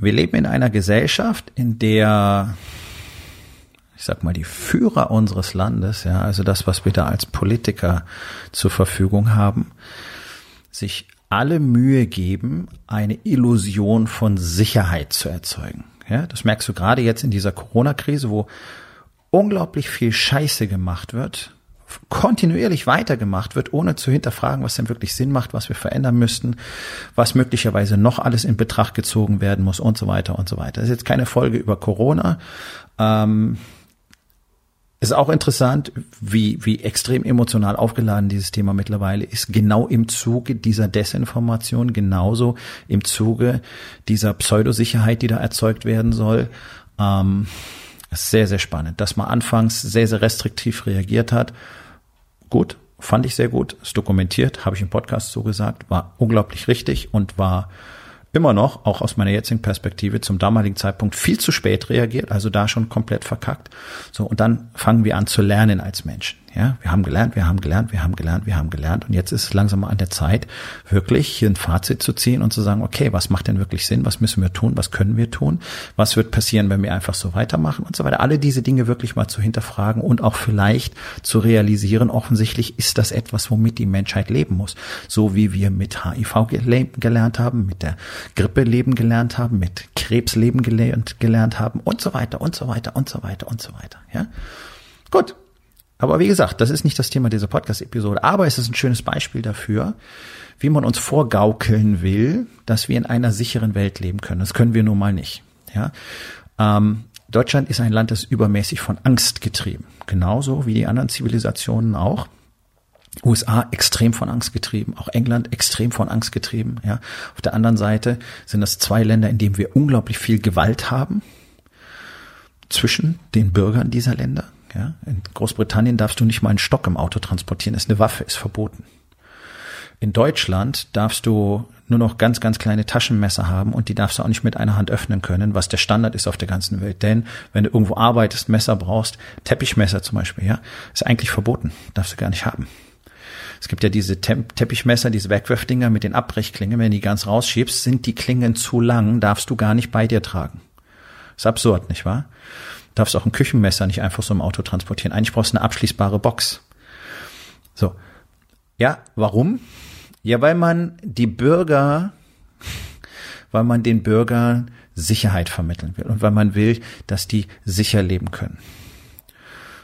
Wir leben in einer Gesellschaft, in der, ich sag mal, die Führer unseres Landes, ja, also das, was wir da als Politiker zur Verfügung haben, sich alle Mühe geben, eine Illusion von Sicherheit zu erzeugen. Ja, das merkst du gerade jetzt in dieser Corona-Krise, wo unglaublich viel Scheiße gemacht wird, kontinuierlich weitergemacht wird, ohne zu hinterfragen, was denn wirklich Sinn macht, was wir verändern müssten, was möglicherweise noch alles in Betracht gezogen werden muss und so weiter und so weiter. Das ist jetzt keine Folge über Corona. Ähm, ist auch interessant, wie, wie extrem emotional aufgeladen dieses Thema mittlerweile ist, genau im Zuge dieser Desinformation, genauso im Zuge dieser Pseudosicherheit, die da erzeugt werden soll. Ähm, sehr, sehr spannend, dass man anfangs sehr, sehr restriktiv reagiert hat gut, fand ich sehr gut, ist dokumentiert, habe ich im Podcast so gesagt, war unglaublich richtig und war immer noch, auch aus meiner jetzigen Perspektive, zum damaligen Zeitpunkt viel zu spät reagiert, also da schon komplett verkackt. So, und dann fangen wir an zu lernen als Menschen. Ja, wir haben gelernt, wir haben gelernt, wir haben gelernt, wir haben gelernt. Und jetzt ist es langsam mal an der Zeit, wirklich hier ein Fazit zu ziehen und zu sagen, okay, was macht denn wirklich Sinn? Was müssen wir tun? Was können wir tun? Was wird passieren, wenn wir einfach so weitermachen und so weiter? Alle diese Dinge wirklich mal zu hinterfragen und auch vielleicht zu realisieren, offensichtlich ist das etwas, womit die Menschheit leben muss. So wie wir mit HIV gelernt haben, mit der Grippe leben gelernt haben, mit Krebs leben gelernt, haben und so weiter und so weiter und so weiter und so weiter. Ja? Gut, aber wie gesagt, das ist nicht das Thema dieser Podcast-Episode, aber es ist ein schönes Beispiel dafür, wie man uns vorgaukeln will, dass wir in einer sicheren Welt leben können. Das können wir nun mal nicht. Ja? Ähm, Deutschland ist ein Land, das übermäßig von Angst getrieben. Genauso wie die anderen Zivilisationen auch. USA extrem von Angst getrieben, auch England extrem von Angst getrieben. Ja. Auf der anderen Seite sind das zwei Länder, in denen wir unglaublich viel Gewalt haben zwischen den Bürgern dieser Länder. Ja, in Großbritannien darfst du nicht mal einen Stock im Auto transportieren, ist eine Waffe, ist verboten. In Deutschland darfst du nur noch ganz, ganz kleine Taschenmesser haben und die darfst du auch nicht mit einer Hand öffnen können, was der Standard ist auf der ganzen Welt. Denn wenn du irgendwo arbeitest, Messer brauchst, Teppichmesser zum Beispiel, ja, ist eigentlich verboten, darfst du gar nicht haben. Es gibt ja diese Teppichmesser, diese Wegwerfdinger mit den Abbrechklingen. Wenn du die ganz rausschiebst, sind die Klingen zu lang, darfst du gar nicht bei dir tragen. Ist absurd, nicht wahr? Darfst auch ein Küchenmesser nicht einfach so im Auto transportieren. Eigentlich brauchst du eine abschließbare Box. So. Ja, warum? Ja, weil man die Bürger, weil man den Bürgern Sicherheit vermitteln will und weil man will, dass die sicher leben können.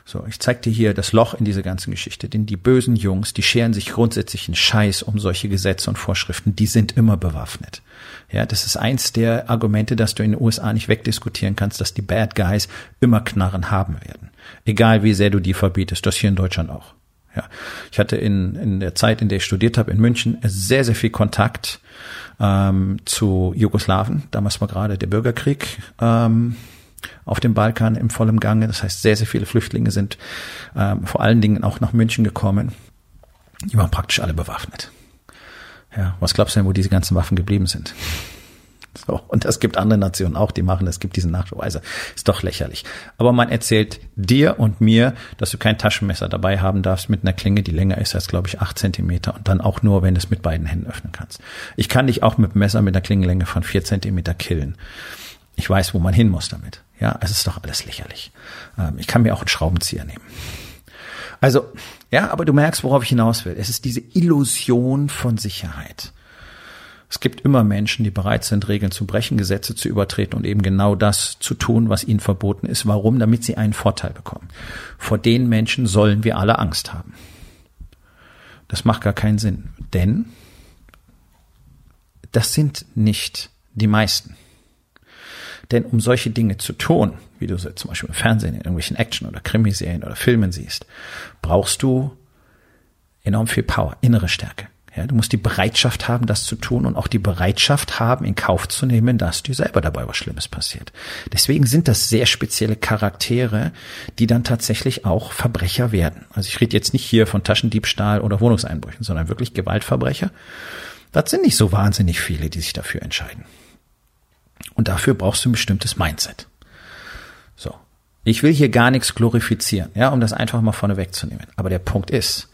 So, ich zeig dir hier das Loch in dieser ganzen Geschichte, denn die bösen Jungs, die scheren sich grundsätzlich einen Scheiß um solche Gesetze und Vorschriften, die sind immer bewaffnet. Ja, das ist eins der Argumente, dass du in den USA nicht wegdiskutieren kannst, dass die Bad Guys immer Knarren haben werden. Egal wie sehr du die verbietest, das hier in Deutschland auch. Ja, ich hatte in, in der Zeit, in der ich studiert habe in München, sehr, sehr viel Kontakt ähm, zu Jugoslawen. Damals war gerade der Bürgerkrieg ähm, auf dem Balkan im vollen Gange. Das heißt, sehr, sehr viele Flüchtlinge sind ähm, vor allen Dingen auch nach München gekommen. Die waren praktisch alle bewaffnet. Ja, was glaubst du denn, wo diese ganzen Waffen geblieben sind? So, und es gibt andere Nationen auch, die machen, es gibt diesen. Also ist doch lächerlich. Aber man erzählt dir und mir, dass du kein Taschenmesser dabei haben darfst mit einer Klinge, die länger ist als, glaube ich, acht Zentimeter und dann auch nur, wenn du es mit beiden Händen öffnen kannst. Ich kann dich auch mit Messer mit einer Klingenlänge von vier Zentimeter killen. Ich weiß, wo man hin muss damit. Ja, es ist doch alles lächerlich. Ähm, ich kann mir auch einen Schraubenzieher nehmen. Also, ja, aber du merkst, worauf ich hinaus will. Es ist diese Illusion von Sicherheit. Es gibt immer Menschen, die bereit sind, Regeln zu brechen, Gesetze zu übertreten und eben genau das zu tun, was ihnen verboten ist. Warum? Damit sie einen Vorteil bekommen. Vor den Menschen sollen wir alle Angst haben. Das macht gar keinen Sinn, denn das sind nicht die meisten. Denn um solche Dinge zu tun, wie du sie zum Beispiel im Fernsehen in irgendwelchen Action- oder Krimiserien oder Filmen siehst, brauchst du enorm viel Power, innere Stärke. Ja, du musst die Bereitschaft haben, das zu tun und auch die Bereitschaft haben, in Kauf zu nehmen, dass dir selber dabei was Schlimmes passiert. Deswegen sind das sehr spezielle Charaktere, die dann tatsächlich auch Verbrecher werden. Also ich rede jetzt nicht hier von Taschendiebstahl oder Wohnungseinbrüchen, sondern wirklich Gewaltverbrecher. Das sind nicht so wahnsinnig viele, die sich dafür entscheiden. Und dafür brauchst du ein bestimmtes Mindset. So. Ich will hier gar nichts glorifizieren, ja, um das einfach mal vorne wegzunehmen. Aber der Punkt ist,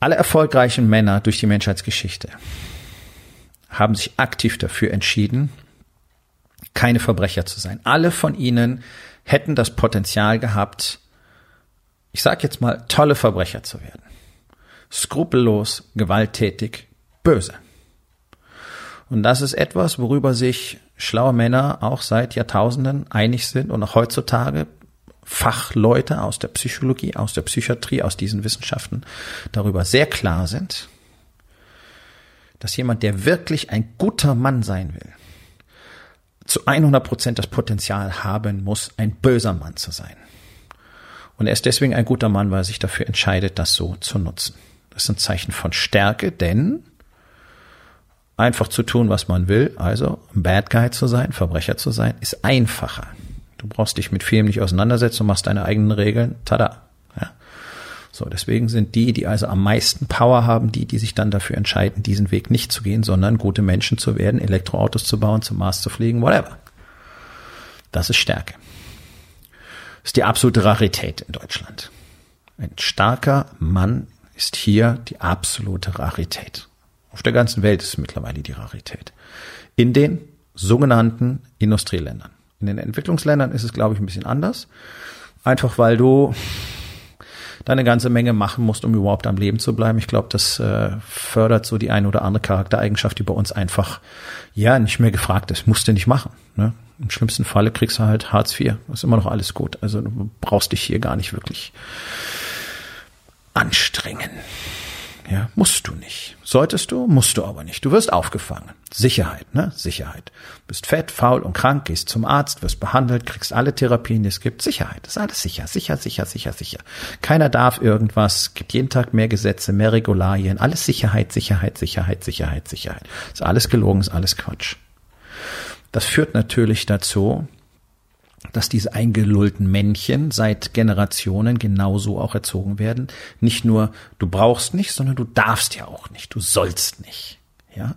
alle erfolgreichen Männer durch die Menschheitsgeschichte haben sich aktiv dafür entschieden, keine Verbrecher zu sein. Alle von ihnen hätten das Potenzial gehabt, ich sage jetzt mal, tolle Verbrecher zu werden. Skrupellos, gewalttätig, böse. Und das ist etwas, worüber sich schlaue Männer auch seit Jahrtausenden einig sind und auch heutzutage Fachleute aus der Psychologie, aus der Psychiatrie, aus diesen Wissenschaften darüber sehr klar sind, dass jemand, der wirklich ein guter Mann sein will, zu 100 Prozent das Potenzial haben muss, ein böser Mann zu sein. Und er ist deswegen ein guter Mann, weil er sich dafür entscheidet, das so zu nutzen. Das ist ein Zeichen von Stärke, denn einfach zu tun, was man will, also Bad Guy zu sein, Verbrecher zu sein, ist einfacher. Du brauchst dich mit vielem nicht auseinandersetzen und machst deine eigenen Regeln. Tada. Ja. So, deswegen sind die, die also am meisten Power haben, die, die sich dann dafür entscheiden, diesen Weg nicht zu gehen, sondern gute Menschen zu werden, Elektroautos zu bauen, zum Mars zu fliegen, whatever. Das ist Stärke. Das ist die absolute Rarität in Deutschland. Ein starker Mann ist hier die absolute Rarität. Auf der ganzen Welt ist mittlerweile die Rarität. In den sogenannten Industrieländern. In den Entwicklungsländern ist es, glaube ich, ein bisschen anders. Einfach weil du da eine ganze Menge machen musst, um überhaupt am Leben zu bleiben. Ich glaube, das äh, fördert so die eine oder andere Charaktereigenschaft, die bei uns einfach ja nicht mehr gefragt ist. Musst du nicht machen. Ne? Im schlimmsten Falle kriegst du halt Hartz IV. Ist immer noch alles gut. Also du brauchst dich hier gar nicht wirklich anstrengen. Ja, musst du nicht. Solltest du, musst du aber nicht. Du wirst aufgefangen. Sicherheit, ne? Sicherheit. Bist fett, faul und krank, gehst zum Arzt, wirst behandelt, kriegst alle Therapien, die es gibt. Sicherheit. Ist alles sicher, sicher, sicher, sicher, sicher. Keiner darf irgendwas. Gibt jeden Tag mehr Gesetze, mehr Regularien. Alles Sicherheit, Sicherheit, Sicherheit, Sicherheit, Sicherheit. Ist alles gelogen, ist alles Quatsch. Das führt natürlich dazu, dass diese eingelullten Männchen seit Generationen genauso auch erzogen werden. Nicht nur du brauchst nicht, sondern du darfst ja auch nicht, du sollst nicht. Ja?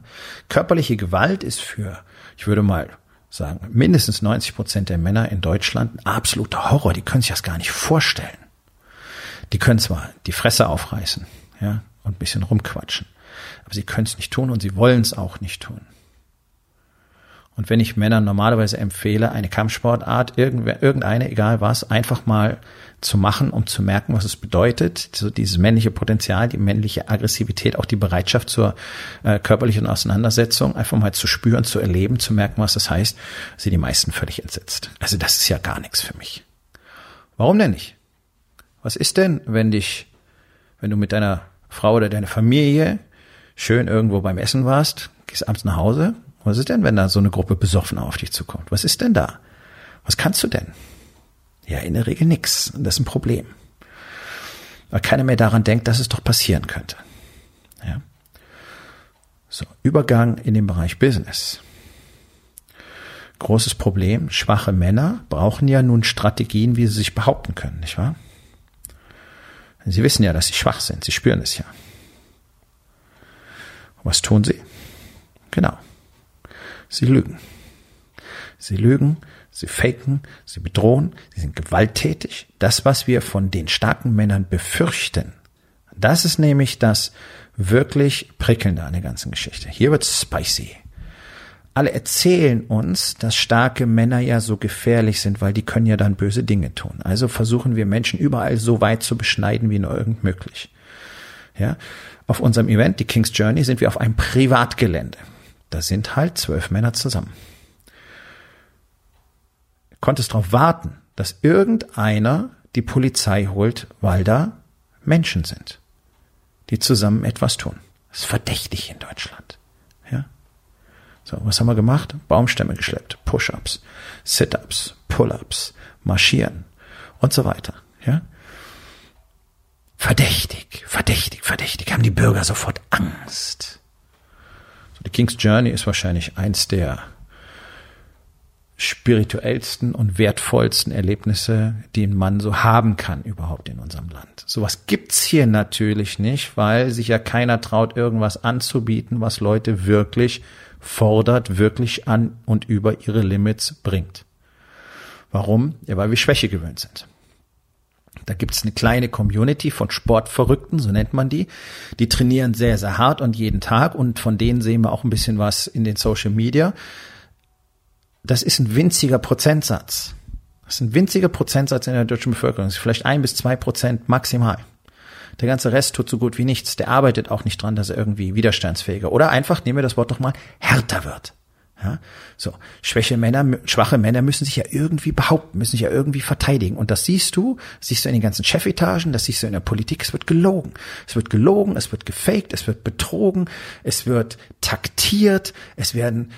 Körperliche Gewalt ist für, ich würde mal sagen, mindestens 90 Prozent der Männer in Deutschland ein absoluter Horror. Die können sich das gar nicht vorstellen. Die können zwar die Fresse aufreißen, ja, und ein bisschen rumquatschen, aber sie können es nicht tun und sie wollen es auch nicht tun. Und wenn ich Männern normalerweise empfehle, eine Kampfsportart, irgendeine, egal was, einfach mal zu machen, um zu merken, was es bedeutet, so dieses männliche Potenzial, die männliche Aggressivität, auch die Bereitschaft zur äh, körperlichen Auseinandersetzung, einfach mal zu spüren, zu erleben, zu merken, was das heißt, sind die meisten völlig entsetzt. Also das ist ja gar nichts für mich. Warum denn nicht? Was ist denn, wenn dich, wenn du mit deiner Frau oder deiner Familie schön irgendwo beim Essen warst, gehst abends nach Hause, was ist denn, wenn da so eine Gruppe besoffen auf dich zukommt? Was ist denn da? Was kannst du denn? Ja, in der Regel. Und das ist ein Problem. Weil keiner mehr daran denkt, dass es doch passieren könnte. Ja. So, Übergang in den Bereich Business. Großes Problem. Schwache Männer brauchen ja nun Strategien, wie sie sich behaupten können, nicht wahr? Sie wissen ja, dass sie schwach sind. Sie spüren es ja. was tun sie? Genau. Sie lügen. Sie lügen, sie faken, sie bedrohen, sie sind gewalttätig. Das, was wir von den starken Männern befürchten, das ist nämlich das wirklich prickelnde an der ganzen Geschichte. Hier wird spicy. Alle erzählen uns, dass starke Männer ja so gefährlich sind, weil die können ja dann böse Dinge tun. Also versuchen wir Menschen überall so weit zu beschneiden wie nur irgend möglich. Ja, auf unserem Event, die King's Journey, sind wir auf einem Privatgelände. Da sind halt zwölf Männer zusammen. Konntest darauf warten, dass irgendeiner die Polizei holt, weil da Menschen sind, die zusammen etwas tun. Das ist verdächtig in Deutschland. Ja? So, was haben wir gemacht? Baumstämme geschleppt, Push-ups, Sit-ups, Pull-ups, marschieren und so weiter. Ja? verdächtig, verdächtig, verdächtig, haben die Bürger sofort Angst. Die King's Journey ist wahrscheinlich eins der spirituellsten und wertvollsten Erlebnisse, die ein Mann so haben kann überhaupt in unserem Land. Sowas gibt's hier natürlich nicht, weil sich ja keiner traut, irgendwas anzubieten, was Leute wirklich fordert, wirklich an und über ihre Limits bringt. Warum? Ja, weil wir Schwäche gewöhnt sind. Da gibt's eine kleine Community von Sportverrückten, so nennt man die. Die trainieren sehr, sehr hart und jeden Tag und von denen sehen wir auch ein bisschen was in den Social Media das ist ein winziger Prozentsatz. Das ist ein winziger Prozentsatz in der deutschen Bevölkerung. Das ist vielleicht ein bis zwei Prozent maximal. Der ganze Rest tut so gut wie nichts. Der arbeitet auch nicht dran, dass er irgendwie widerstandsfähiger oder einfach, nehmen wir das Wort doch mal, härter wird. Ja, so. Schwäche Männer, schwache Männer müssen sich ja irgendwie behaupten, müssen sich ja irgendwie verteidigen. Und das siehst du, siehst du in den ganzen Chefetagen, das siehst du in der Politik. Es wird gelogen. Es wird gelogen, es wird gefaked, es wird betrogen, es wird taktiert, es werden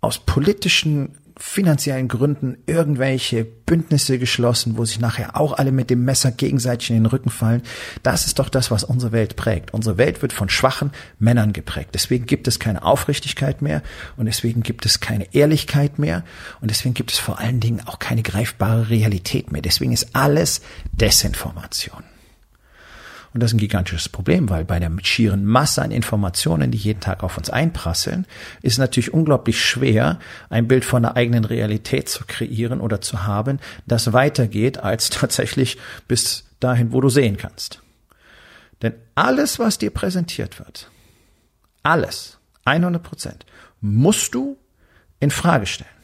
aus politischen finanziellen Gründen irgendwelche Bündnisse geschlossen, wo sich nachher auch alle mit dem Messer gegenseitig in den Rücken fallen. Das ist doch das, was unsere Welt prägt. Unsere Welt wird von schwachen Männern geprägt. Deswegen gibt es keine Aufrichtigkeit mehr und deswegen gibt es keine Ehrlichkeit mehr und deswegen gibt es vor allen Dingen auch keine greifbare Realität mehr. Deswegen ist alles Desinformation. Und das ist ein gigantisches Problem, weil bei der schieren Masse an Informationen, die jeden Tag auf uns einprasseln, ist natürlich unglaublich schwer, ein Bild von der eigenen Realität zu kreieren oder zu haben, das weitergeht als tatsächlich bis dahin, wo du sehen kannst. Denn alles, was dir präsentiert wird, alles, 100 Prozent, musst du in Frage stellen.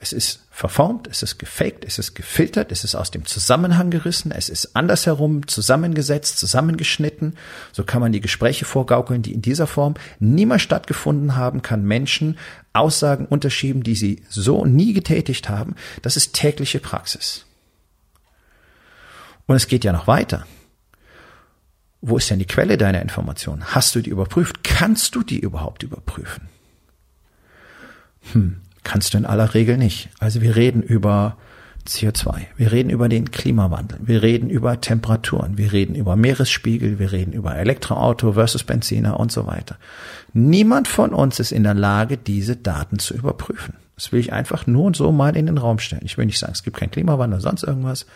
Es ist verformt, es ist gefaked, es ist gefiltert, es ist aus dem Zusammenhang gerissen, es ist andersherum zusammengesetzt, zusammengeschnitten. So kann man die Gespräche vorgaukeln, die in dieser Form niemals stattgefunden haben, kann Menschen Aussagen unterschieben, die sie so nie getätigt haben. Das ist tägliche Praxis. Und es geht ja noch weiter. Wo ist denn die Quelle deiner Informationen? Hast du die überprüft? Kannst du die überhaupt überprüfen? Hm. Kannst du in aller Regel nicht. Also wir reden über CO2, wir reden über den Klimawandel, wir reden über Temperaturen, wir reden über Meeresspiegel, wir reden über Elektroauto versus Benziner und so weiter. Niemand von uns ist in der Lage, diese Daten zu überprüfen. Das will ich einfach nur und so mal in den Raum stellen. Ich will nicht sagen, es gibt keinen Klimawandel, sonst irgendwas.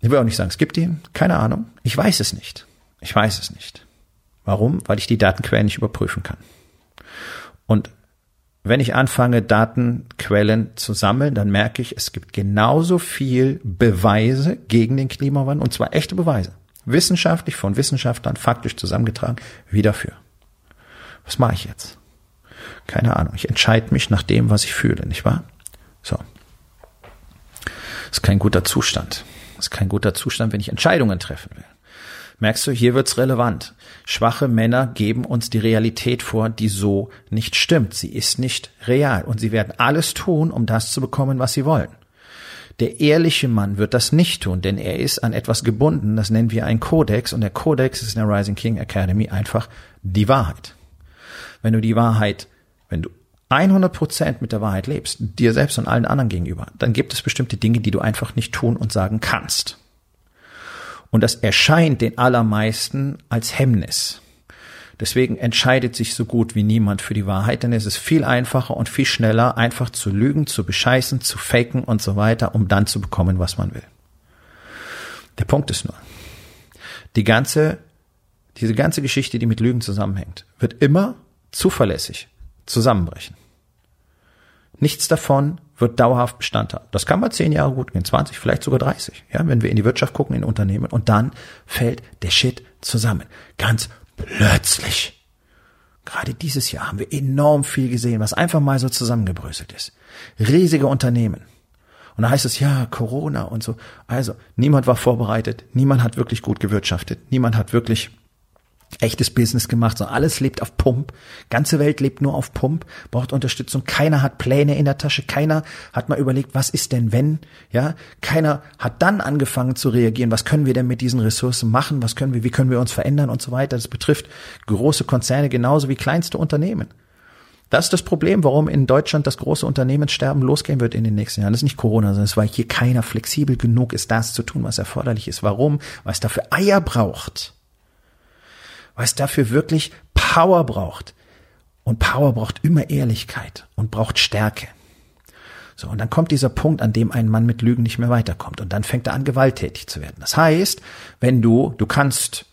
Ich will auch nicht sagen, es gibt ihn. Keine Ahnung. Ich weiß es nicht. Ich weiß es nicht. Warum? Weil ich die Datenquellen nicht überprüfen kann. Und wenn ich anfange, Datenquellen zu sammeln, dann merke ich, es gibt genauso viel Beweise gegen den Klimawandel, und zwar echte Beweise. Wissenschaftlich von Wissenschaftlern faktisch zusammengetragen, wie dafür. Was mache ich jetzt? Keine Ahnung. Ich entscheide mich nach dem, was ich fühle, nicht wahr? So. Ist kein guter Zustand. Ist kein guter Zustand, wenn ich Entscheidungen treffen will. Merkst du, hier wird's relevant. Schwache Männer geben uns die Realität vor, die so nicht stimmt. Sie ist nicht real und sie werden alles tun, um das zu bekommen, was sie wollen. Der ehrliche Mann wird das nicht tun, denn er ist an etwas gebunden, das nennen wir ein Kodex und der Kodex ist in der Rising King Academy einfach die Wahrheit. Wenn du die Wahrheit, wenn du 100 Prozent mit der Wahrheit lebst, dir selbst und allen anderen gegenüber, dann gibt es bestimmte Dinge, die du einfach nicht tun und sagen kannst. Und das erscheint den allermeisten als Hemmnis. Deswegen entscheidet sich so gut wie niemand für die Wahrheit, denn es ist viel einfacher und viel schneller, einfach zu lügen, zu bescheißen, zu faken und so weiter, um dann zu bekommen, was man will. Der Punkt ist nur, die ganze, diese ganze Geschichte, die mit Lügen zusammenhängt, wird immer zuverlässig zusammenbrechen. Nichts davon wird dauerhaft Bestand haben. Das kann mal zehn Jahre gut gehen, 20, vielleicht sogar 30, ja, wenn wir in die Wirtschaft gucken, in Unternehmen. Und dann fällt der Shit zusammen. Ganz plötzlich. Gerade dieses Jahr haben wir enorm viel gesehen, was einfach mal so zusammengebröselt ist. Riesige Unternehmen. Und da heißt es, ja, Corona und so. Also, niemand war vorbereitet, niemand hat wirklich gut gewirtschaftet, niemand hat wirklich echtes Business gemacht, sondern alles lebt auf Pump. Ganze Welt lebt nur auf Pump, braucht Unterstützung. Keiner hat Pläne in der Tasche. Keiner hat mal überlegt, was ist denn wenn? Ja, keiner hat dann angefangen zu reagieren. Was können wir denn mit diesen Ressourcen machen? Was können wir, wie können wir uns verändern und so weiter? Das betrifft große Konzerne genauso wie kleinste Unternehmen. Das ist das Problem, warum in Deutschland das große Unternehmenssterben losgehen wird in den nächsten Jahren. Das ist nicht Corona, sondern es weil hier keiner flexibel genug ist, das zu tun, was erforderlich ist. Warum? Weil es dafür Eier braucht. Weil es dafür wirklich Power braucht. Und Power braucht immer Ehrlichkeit und braucht Stärke. So, und dann kommt dieser Punkt, an dem ein Mann mit Lügen nicht mehr weiterkommt. Und dann fängt er an, gewalttätig zu werden. Das heißt, wenn du, du kannst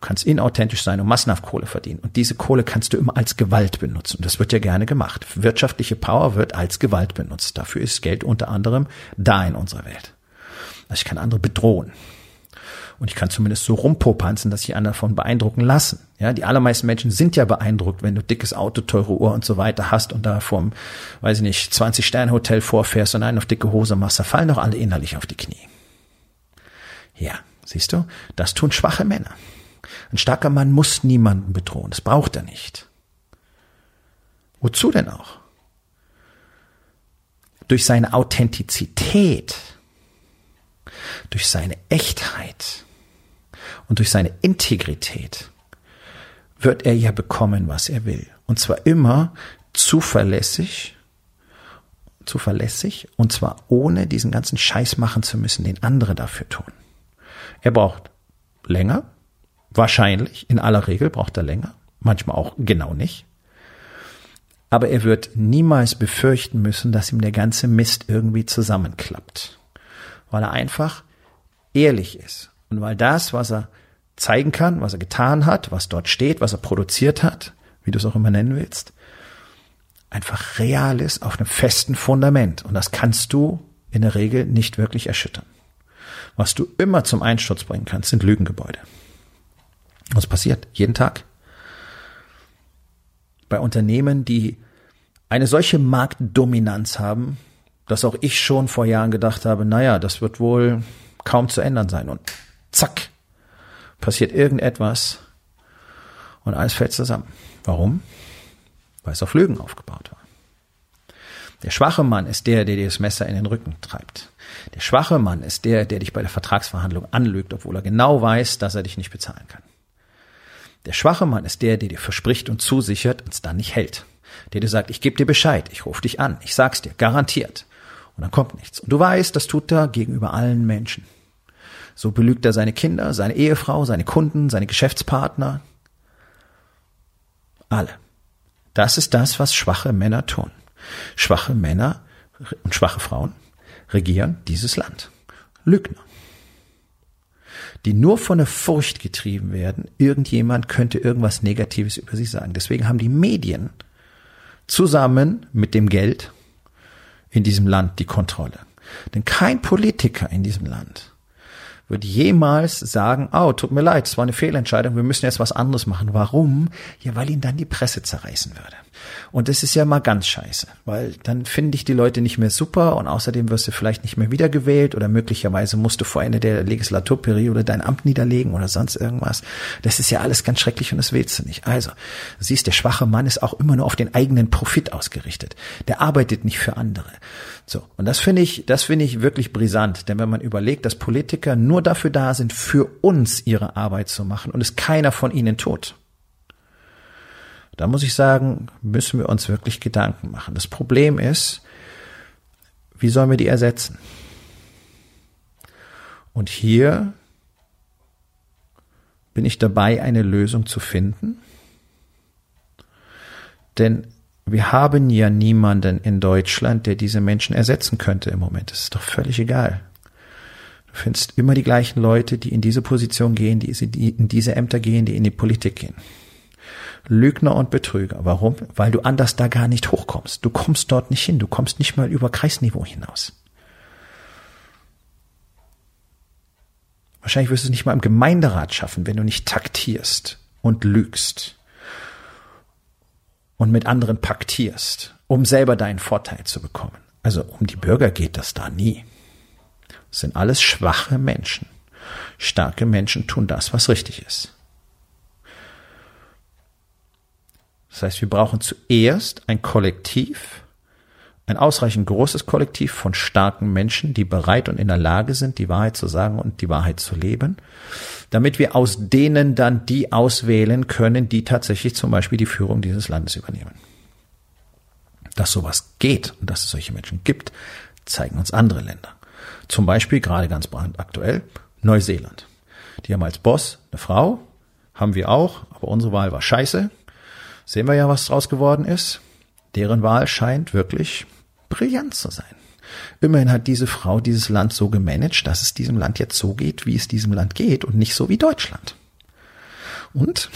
Du kannst inauthentisch sein und massenhaft Kohle verdienen. Und diese Kohle kannst du immer als Gewalt benutzen. Und das wird ja gerne gemacht. Wirtschaftliche Power wird als Gewalt benutzt. Dafür ist Geld unter anderem da in unserer Welt. Also ich kann andere bedrohen. Und ich kann zumindest so rumpopanzen, dass ich andere davon beeindrucken lassen. Ja, die allermeisten Menschen sind ja beeindruckt, wenn du dickes Auto, teure Uhr und so weiter hast und da vorm, weiß ich nicht, 20 Sterne Hotel vorfährst und einen auf dicke Hose machst, da fallen doch alle innerlich auf die Knie. Ja, siehst du, das tun schwache Männer. Ein starker Mann muss niemanden bedrohen. Das braucht er nicht. Wozu denn auch? Durch seine Authentizität, durch seine Echtheit und durch seine Integrität wird er ja bekommen, was er will. Und zwar immer zuverlässig, zuverlässig und zwar ohne diesen ganzen Scheiß machen zu müssen, den andere dafür tun. Er braucht länger, Wahrscheinlich, in aller Regel braucht er länger, manchmal auch genau nicht. Aber er wird niemals befürchten müssen, dass ihm der ganze Mist irgendwie zusammenklappt. Weil er einfach ehrlich ist. Und weil das, was er zeigen kann, was er getan hat, was dort steht, was er produziert hat, wie du es auch immer nennen willst, einfach real ist auf einem festen Fundament. Und das kannst du in der Regel nicht wirklich erschüttern. Was du immer zum Einsturz bringen kannst, sind Lügengebäude. Was passiert? Jeden Tag. Bei Unternehmen, die eine solche Marktdominanz haben, dass auch ich schon vor Jahren gedacht habe, naja, das wird wohl kaum zu ändern sein. Und zack, passiert irgendetwas und alles fällt zusammen. Warum? Weil es auf Lügen aufgebaut war. Der schwache Mann ist der, der dir das Messer in den Rücken treibt. Der schwache Mann ist der, der dich bei der Vertragsverhandlung anlügt, obwohl er genau weiß, dass er dich nicht bezahlen kann. Der schwache Mann ist der, der dir verspricht und zusichert und es dann nicht hält. Der dir sagt, ich gebe dir Bescheid, ich rufe dich an, ich sag's dir, garantiert. Und dann kommt nichts. Und du weißt, das tut er gegenüber allen Menschen. So belügt er seine Kinder, seine Ehefrau, seine Kunden, seine Geschäftspartner. Alle. Das ist das, was schwache Männer tun. Schwache Männer und schwache Frauen regieren dieses Land. Lügner die nur von der Furcht getrieben werden, irgendjemand könnte irgendwas Negatives über sie sagen. Deswegen haben die Medien zusammen mit dem Geld in diesem Land die Kontrolle. Denn kein Politiker in diesem Land wird jemals sagen, oh, tut mir leid, es war eine Fehlentscheidung, wir müssen jetzt was anderes machen. Warum? Ja, weil ihn dann die Presse zerreißen würde. Und das ist ja mal ganz scheiße, weil dann finde ich die Leute nicht mehr super und außerdem wirst du vielleicht nicht mehr wiedergewählt oder möglicherweise musst du vor Ende der Legislaturperiode dein Amt niederlegen oder sonst irgendwas. Das ist ja alles ganz schrecklich und das willst du nicht. Also, siehst, der schwache Mann ist auch immer nur auf den eigenen Profit ausgerichtet. Der arbeitet nicht für andere. So. Und das finde ich, das finde ich wirklich brisant. Denn wenn man überlegt, dass Politiker nur dafür da sind, für uns ihre Arbeit zu machen und es keiner von ihnen tut. Da muss ich sagen, müssen wir uns wirklich Gedanken machen. Das Problem ist, wie sollen wir die ersetzen? Und hier bin ich dabei, eine Lösung zu finden. Denn wir haben ja niemanden in Deutschland, der diese Menschen ersetzen könnte im Moment. Das ist doch völlig egal. Du findest immer die gleichen Leute, die in diese Position gehen, die in diese Ämter gehen, die in die Politik gehen. Lügner und Betrüger. Warum? Weil du anders da gar nicht hochkommst. Du kommst dort nicht hin. Du kommst nicht mal über Kreisniveau hinaus. Wahrscheinlich wirst du es nicht mal im Gemeinderat schaffen, wenn du nicht taktierst und lügst und mit anderen paktierst, um selber deinen Vorteil zu bekommen. Also um die Bürger geht das da nie. Das sind alles schwache Menschen. Starke Menschen tun das, was richtig ist. Das heißt, wir brauchen zuerst ein Kollektiv, ein ausreichend großes Kollektiv von starken Menschen, die bereit und in der Lage sind, die Wahrheit zu sagen und die Wahrheit zu leben damit wir aus denen dann die auswählen können, die tatsächlich zum Beispiel die Führung dieses Landes übernehmen. Dass sowas geht und dass es solche Menschen gibt, zeigen uns andere Länder. Zum Beispiel gerade ganz brandaktuell Neuseeland. Die haben als Boss eine Frau, haben wir auch, aber unsere Wahl war scheiße. Sehen wir ja, was draus geworden ist. Deren Wahl scheint wirklich brillant zu sein. Immerhin hat diese Frau dieses Land so gemanagt, dass es diesem Land jetzt so geht, wie es diesem Land geht und nicht so wie Deutschland. Und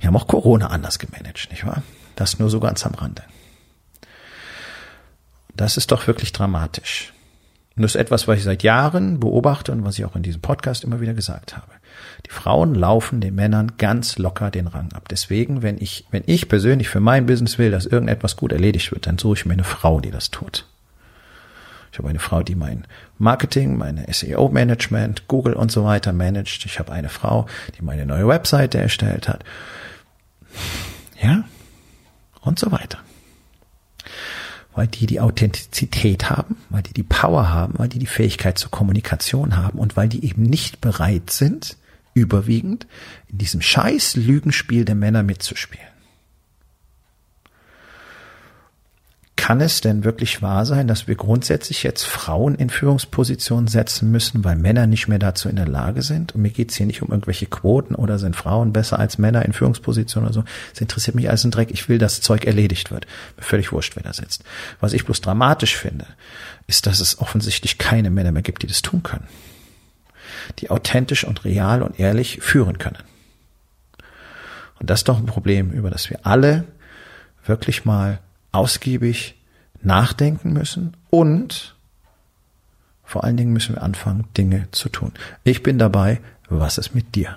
wir haben auch Corona anders gemanagt, nicht wahr? Das nur so ganz am Rande. Das ist doch wirklich dramatisch. Und das ist etwas, was ich seit Jahren beobachte und was ich auch in diesem Podcast immer wieder gesagt habe. Die Frauen laufen den Männern ganz locker den Rang ab. Deswegen, wenn ich, wenn ich persönlich für mein Business will, dass irgendetwas gut erledigt wird, dann suche ich mir eine Frau, die das tut. Ich habe eine Frau, die mein Marketing, meine SEO-Management, Google und so weiter managt. Ich habe eine Frau, die meine neue Webseite erstellt hat. Ja? Und so weiter. Weil die die Authentizität haben, weil die die Power haben, weil die die Fähigkeit zur Kommunikation haben und weil die eben nicht bereit sind, überwiegend in diesem scheiß Lügenspiel der Männer mitzuspielen. Kann es denn wirklich wahr sein, dass wir grundsätzlich jetzt Frauen in Führungspositionen setzen müssen, weil Männer nicht mehr dazu in der Lage sind? Und mir geht's hier nicht um irgendwelche Quoten oder sind Frauen besser als Männer in Führungspositionen oder so. Das interessiert mich alles ein Dreck. Ich will, dass Zeug erledigt wird. Mir völlig wurscht, wer da sitzt. Was ich bloß dramatisch finde, ist, dass es offensichtlich keine Männer mehr gibt, die das tun können. Die authentisch und real und ehrlich führen können. Und das ist doch ein Problem, über das wir alle wirklich mal ausgiebig nachdenken müssen und vor allen Dingen müssen wir anfangen, Dinge zu tun. Ich bin dabei. Was ist mit dir?